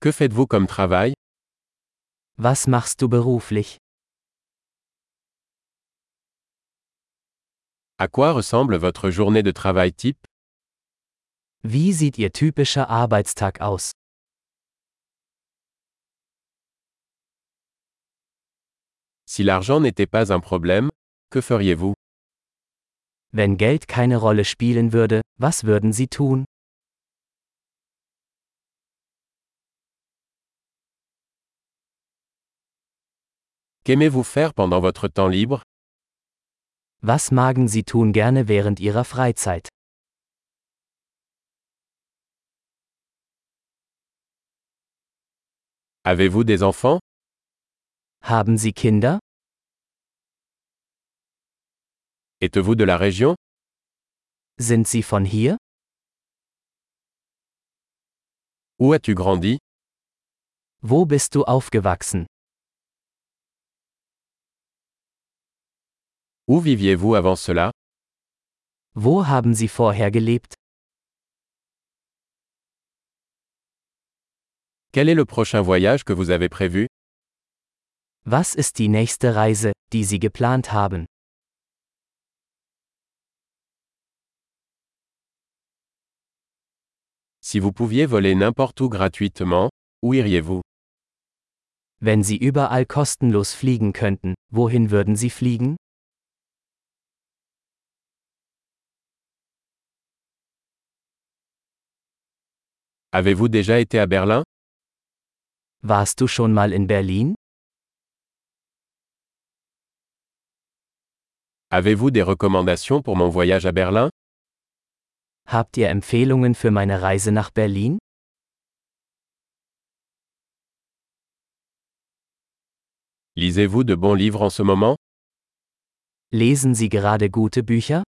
Que faites-vous comme travail Was machst du beruflich? À quoi ressemble votre journée de travail type Wie sieht Ihr typischer Arbeitstag aus? Si l'argent n'était pas un problème, que feriez-vous Wenn Geld keine Rolle spielen würde, was würden Sie tun? Qu'aimez-vous faire pendant votre temps libre? Was magen Sie tun gerne während Ihrer Freizeit? Avez-vous des enfants? Haben Sie Kinder? Êtes-vous de la région? Sind Sie von hier? Où as-tu grandi? Wo bist du aufgewachsen? Où viviez-vous avant cela Wo haben Sie vorher gelebt? Quel est le prochain voyage que vous avez prévu Was ist die nächste Reise, die Sie geplant haben? Si vous pouviez voler n'importe où gratuitement, où iriez-vous Wenn Sie überall kostenlos fliegen könnten, wohin würden Sie fliegen? Avez-vous déjà été à Berlin? Warst du schon mal in Berlin? Avez-vous des recommandations pour mon voyage à Berlin? Habt ihr Empfehlungen für meine Reise nach Berlin? Lisez-vous de bons livres en ce moment? Lesen Sie gerade gute Bücher?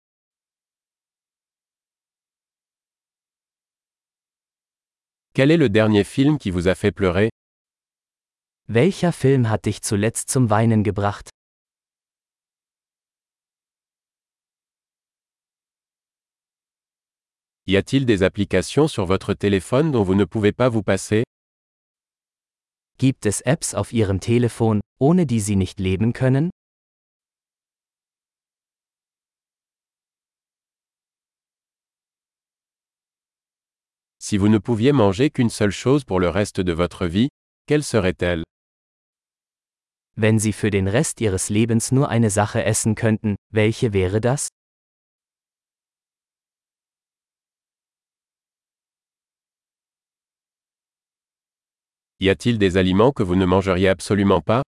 Quel est le dernier film qui vous a fait pleurer Welcher Film hat dich zuletzt zum Weinen gebracht? Y a-t-il des applications sur votre téléphone dont vous ne pouvez pas vous passer Gibt es Apps auf Ihrem Telefon, ohne die Sie nicht leben können? Si vous ne pouviez manger qu'une seule chose pour le reste de votre vie, quelle serait-elle? Wenn Sie für den Rest Ihres Lebens nur eine Sache essen könnten, welche wäre das? Y a-t-il des aliments que vous ne mangeriez absolument pas?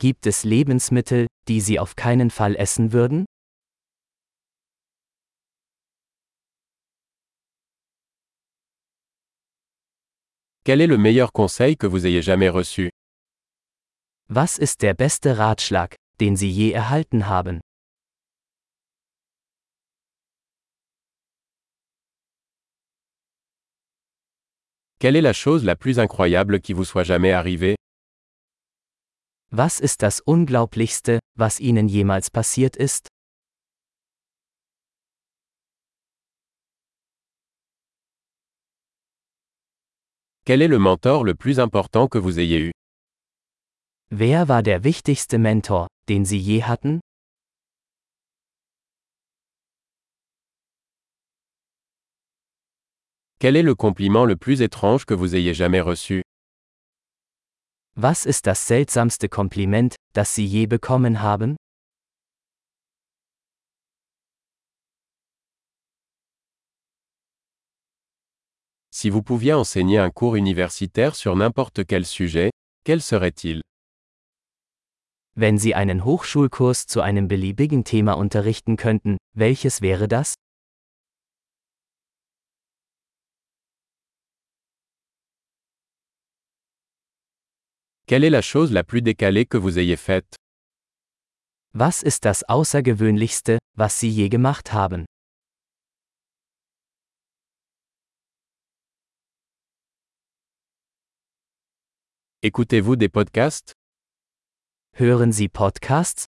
Gibt es Lebensmittel, die Sie auf keinen Fall essen würden? Quel est le meilleur conseil que vous ayez jamais reçu Was ist der beste Ratschlag, den Sie je erhalten haben? Quelle est la chose la plus incroyable qui vous soit jamais arrivée Was ist das Unglaublichste, was Ihnen jemals passiert ist? Quel est le mentor le plus important que vous ayez eu? Wer war der wichtigste Mentor, den Sie je hatten? Quel est le compliment le plus étrange que vous ayez jamais reçu? Was ist das seltsamste Kompliment, das Sie je bekommen haben? Si vous pouviez enseigner un cours universitaire sur n'importe quel sujet, quel serait-il Wenn Sie einen Hochschulkurs zu einem beliebigen Thema unterrichten könnten, welches wäre das? Quelle est la chose la plus décalée que vous ayez faite Was ist das Außergewöhnlichste, was Sie je gemacht haben? Écoutez-vous des podcasts? Hören Sie Podcasts?